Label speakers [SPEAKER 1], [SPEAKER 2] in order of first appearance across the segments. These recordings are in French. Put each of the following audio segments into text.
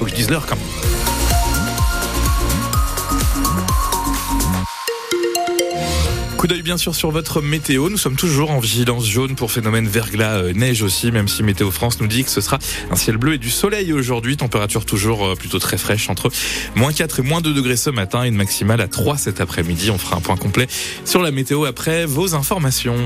[SPEAKER 1] Que je dise l'heure quand même. Coup d'œil bien sûr sur votre météo. Nous sommes toujours en vigilance jaune pour phénomène verglas, euh, neige aussi, même si Météo France nous dit que ce sera un ciel bleu et du soleil aujourd'hui. Température toujours euh, plutôt très fraîche entre moins 4 et moins 2 degrés ce matin, une maximale à 3 cet après-midi. On fera un point complet sur la météo après vos informations.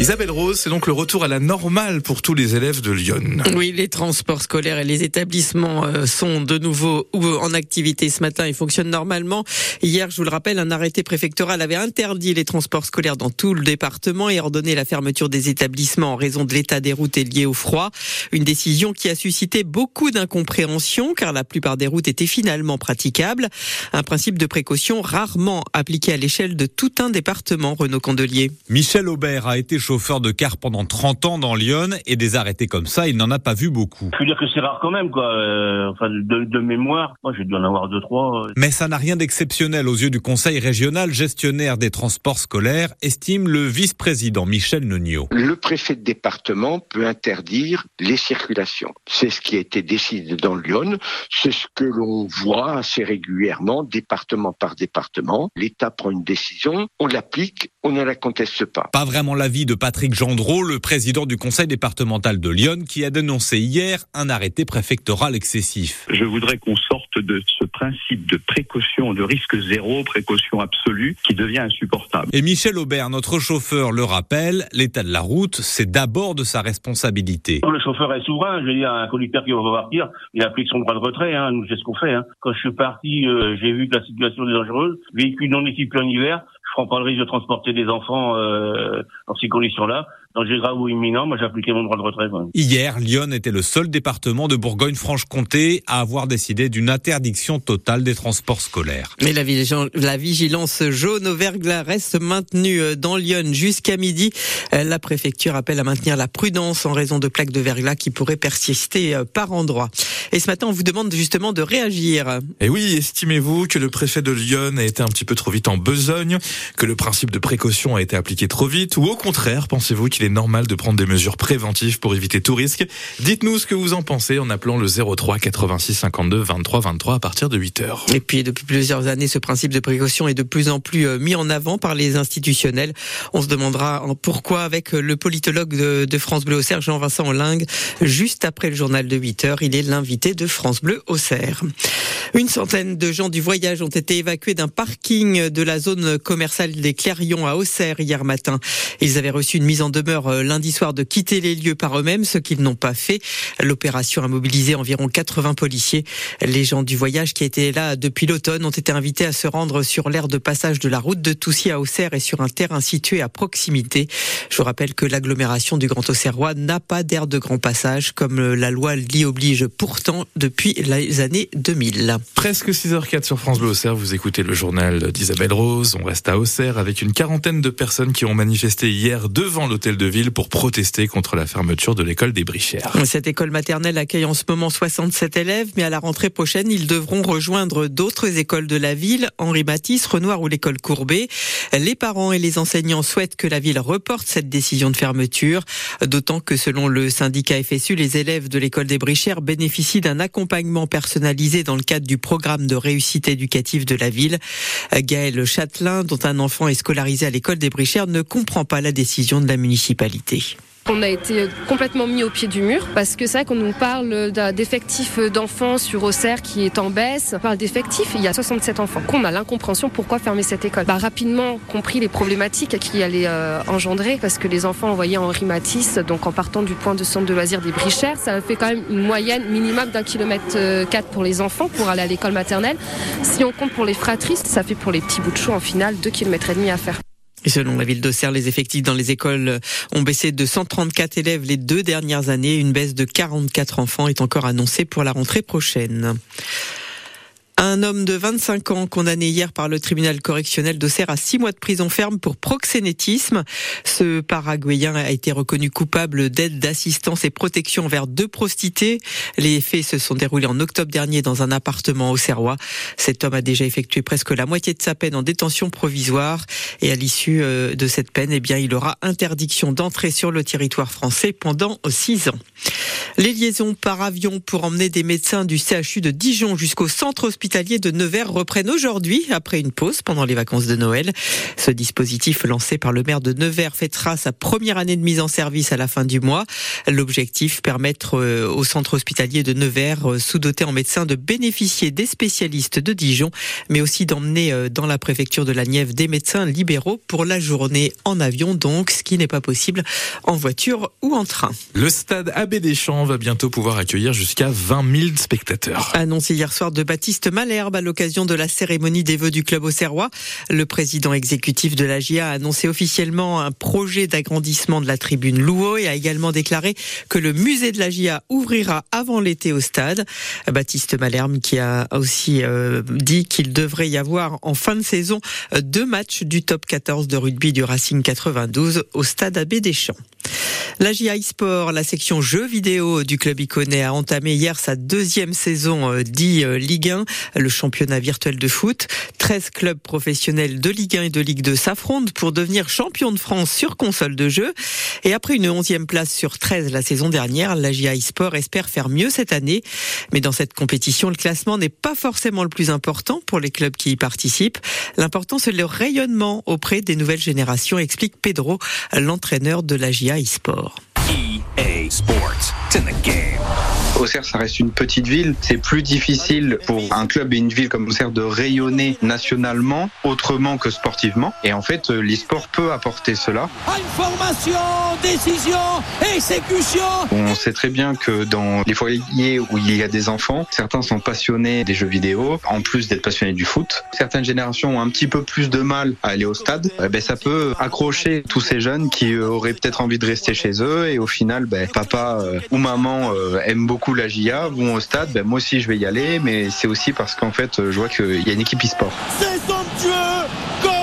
[SPEAKER 1] Isabelle Rose, c'est donc le retour à la normale pour tous les élèves de Lyon.
[SPEAKER 2] Oui, les transports scolaires et les établissements euh, sont de nouveau en activité ce matin et fonctionnent normalement. Hier, je vous le rappelle, un arrêté préfectoral avait interdit les transports scolaires dans tout le département et ordonné la fermeture des établissements en raison de l'état des routes et lié au froid. Une décision qui a suscité beaucoup d'incompréhension car la plupart des routes étaient finalement praticables. Un principe de précaution rarement appliqué à l'échelle de tout un département, Renaud Candelier.
[SPEAKER 3] Michel Aubert a été chauffeur de car pendant 30 ans dans Lyon et des arrêtés comme ça, il n'en a pas vu beaucoup.
[SPEAKER 4] Je veux dire que c'est rare quand même, quoi. Euh, enfin, de, de, mémoire, moi j'ai dû en avoir deux, trois.
[SPEAKER 3] Mais ça n'a rien d'exceptionnel aux yeux du Conseil régional gestionnaire des transports scolaires, estime le vice-président Michel Nonio.
[SPEAKER 5] Le préfet de département peut interdire les circulations. C'est ce qui a été décidé dans Lyon. C'est ce que l'on voit assez régulièrement, département par département. L'État prend une décision, on l'applique, on ne la conteste pas.
[SPEAKER 3] Pas vraiment l'avis de Patrick Gendreau, le président du conseil départemental de Lyon, qui a dénoncé hier un arrêté préfectoral excessif.
[SPEAKER 6] Je voudrais qu'on sorte de ce principe de précaution, de risque zéro, précaution absolue, qui devient insupportable.
[SPEAKER 3] Et Michel Aubert, notre chauffeur, le rappelle, l'état de la route, c'est d'abord de sa responsabilité.
[SPEAKER 4] Le chauffeur est souverain, je veux dire, un conducteur qui va partir, il applique son droit de retrait, hein, nous c'est ce qu'on fait. Hein. Quand je suis parti, euh, j'ai vu que la situation est dangereuse, véhicule non équipé en hiver, je prends pas le risque de transporter des enfants euh, dans ces conditions-là danger grave ou imminent, moi j'ai appliqué mon droit de retrait.
[SPEAKER 3] Hier, Lyon était le seul département de Bourgogne-Franche-Comté à avoir décidé d'une interdiction totale des transports scolaires.
[SPEAKER 2] Mais la, vigilance jaune au verglas reste maintenue euh, dans Lyon jusqu'à midi. Euh, la préfecture appelle à maintenir la prudence en raison de plaques de verglas qui pourraient persister euh, par endroits. Et ce matin, on vous demande justement de réagir.
[SPEAKER 1] Et oui, estimez-vous que le préfet de Lyon a été un petit peu trop vite en besogne, que le principe de précaution a été appliqué trop vite, ou au contraire, pensez-vous qu'il il est normal de prendre des mesures préventives pour éviter tout risque. Dites-nous ce que vous en pensez en appelant le 03 86 52 23 23 à partir de 8 heures.
[SPEAKER 2] Et puis depuis plusieurs années, ce principe de précaution est de plus en plus euh, mis en avant par les institutionnels. On se demandera pourquoi avec le politologue de, France Bleu Auxerre, Jean-Vincent Olingue, juste après le journal de 8 heures, il est l'invité de France Bleu Auxerre. Une centaine de gens du voyage ont été évacués d'un parking de la zone commerciale des Clairions à Auxerre hier matin. Ils avaient reçu une mise en demeure euh, lundi soir de quitter les lieux par eux-mêmes, ce qu'ils n'ont pas fait. L'opération a mobilisé environ 80 policiers. Les gens du voyage qui étaient là depuis l'automne ont été invités à se rendre sur l'aire de passage de la route de Toussy à Auxerre et sur un terrain situé à proximité. Je vous rappelle que l'agglomération du Grand Auxerrois n'a pas d'aire de grand passage comme la loi l'y oblige pourtant depuis les années 2000.
[SPEAKER 1] Presque 6h04 sur France Bleu Auxerre, vous écoutez le journal d'Isabelle Rose. On reste à Auxerre avec une quarantaine de personnes qui ont manifesté hier devant l'hôtel de ville pour protester contre la fermeture de l'école des Brichères.
[SPEAKER 2] Cette école maternelle accueille en ce moment 67 élèves, mais à la rentrée prochaine, ils devront rejoindre d'autres écoles de la ville, Henri Matisse, Renoir ou l'école Courbet. Les parents et les enseignants souhaitent que la ville reporte cette décision de fermeture, d'autant que selon le syndicat FSU, les élèves de l'école des Brichères bénéficient d'un accompagnement personnalisé dans le cadre du programme de réussite éducative de la ville. Gaël Châtelain, dont un enfant est scolarisé à l'école des Brichères, ne comprend pas la décision de la municipalité.
[SPEAKER 7] On a été complètement mis au pied du mur parce que c'est vrai qu'on nous parle d'effectifs d'enfants sur Auxerre qui est en baisse. On parle d'effectifs, il y a 67 enfants. Qu'on a l'incompréhension pourquoi fermer cette école. Bah, rapidement compris les problématiques qui allaient euh, engendrer parce que les enfants envoyés en Matisse, donc en partant du point de centre de loisirs des Brichères, ça fait quand même une moyenne minimum d'un kilomètre 4 euh, pour les enfants pour aller à l'école maternelle. Si on compte pour les fratries, ça fait pour les petits bouts de chou en finale 2 km et demi à faire.
[SPEAKER 2] Selon la ville d'Auxerre, les effectifs dans les écoles ont baissé de 134 élèves les deux dernières années. Une baisse de 44 enfants est encore annoncée pour la rentrée prochaine. Un homme de 25 ans condamné hier par le tribunal correctionnel d'Auxerre à 6 mois de prison ferme pour proxénétisme. Ce Paraguayen a été reconnu coupable d'aide, d'assistance et protection envers deux prostituées. Les faits se sont déroulés en octobre dernier dans un appartement au Serrois. Cet homme a déjà effectué presque la moitié de sa peine en détention provisoire et à l'issue euh, de cette peine, eh bien, il aura interdiction d'entrer sur le territoire français pendant 6 ans. Les liaisons par avion pour emmener des médecins du CHU de Dijon jusqu'au centre hospitalier de Nevers reprennent aujourd'hui après une pause pendant les vacances de Noël. Ce dispositif lancé par le maire de Nevers fêtera sa première année de mise en service à la fin du mois. L'objectif permettre euh, au centre hospitalier de Nevers, euh, sous-doté en médecins, de bénéficier des spécialistes de Dijon, mais aussi d'emmener euh, dans la préfecture de la Nièvre des médecins libéraux pour la journée en avion, donc ce qui n'est pas possible en voiture ou en train.
[SPEAKER 1] Le stade Abbé Deschamps va bientôt pouvoir accueillir jusqu'à 20 000 spectateurs.
[SPEAKER 2] Annoncé hier soir de Baptiste Malherbe à l'occasion de la cérémonie des vœux du club au Serrois. Le président exécutif de la GIA a annoncé officiellement un projet d'agrandissement de la tribune Louo et a également déclaré que le musée de la GIA ouvrira avant l'été au stade. Baptiste Malherbe qui a aussi euh, dit qu'il devrait y avoir en fin de saison deux matchs du top 14 de rugby du Racing 92 au stade Abbé Deschamps. La GIA Sport, la section jeux vidéo du club iconais, a entamé hier sa deuxième saison euh, dit euh, Ligue 1, le championnat virtuel de foot. 13 clubs professionnels de Ligue 1 et de Ligue 2 s'affrontent pour devenir champion de France sur console de jeu. Et après une onzième place sur 13 la saison dernière, la GIA Sport espère faire mieux cette année. Mais dans cette compétition, le classement n'est pas forcément le plus important pour les clubs qui y participent. L'important, c'est le rayonnement auprès des nouvelles générations, explique Pedro, l'entraîneur de la GIA Sport.
[SPEAKER 8] Sports. It's in the game.
[SPEAKER 9] Auxerre, ça reste une petite ville. C'est plus difficile pour un club et une ville comme Auxerre de rayonner nationalement autrement que sportivement. Et en fait, l'e-sport peut apporter cela.
[SPEAKER 10] Information, décision, exécution.
[SPEAKER 9] On sait très bien que dans les foyers où il y a des enfants, certains sont passionnés des jeux vidéo, en plus d'être passionnés du foot. Certaines générations ont un petit peu plus de mal à aller au stade. Eh ben, ça peut accrocher tous ces jeunes qui auraient peut-être envie de rester chez eux et au final, ben, papa euh, ou maman euh, aiment beaucoup la GIA, vont au stade, ben moi aussi je vais y aller, mais c'est aussi parce qu'en fait je vois qu'il y a une équipe e-sport.
[SPEAKER 10] C'est somptueux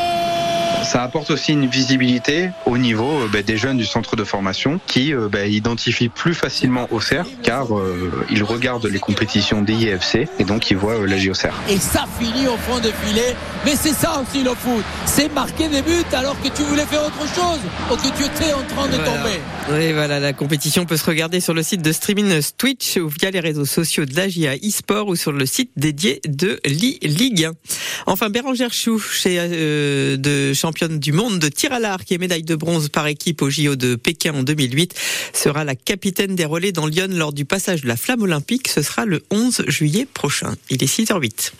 [SPEAKER 9] ça apporte aussi une visibilité au niveau euh, ben, des jeunes du centre de formation qui euh, ben, identifient plus facilement Auxerre car euh, ils regardent les compétitions des IFC et donc ils voient la JOCR.
[SPEAKER 10] Et ça finit au fond de filet, mais c'est ça aussi le foot, c'est marquer des buts alors que tu voulais faire autre chose ou que tu étais en train de
[SPEAKER 2] Voilà.
[SPEAKER 10] tomber.
[SPEAKER 2] Oui, voilà, la compétition peut se regarder sur le site de streaming Twitch ou via les réseaux sociaux de la GIA eSport ou sur le site dédié de l'I-Ligue 1. Enfin, Bérangère Chou, chez, euh, de championne du monde de tir à l'arc et médaille de bronze par équipe au JO de Pékin en 2008, sera la capitaine des relais dans Lyon lors du passage de la flamme olympique. Ce sera le 11 juillet prochain. Il est 6h08.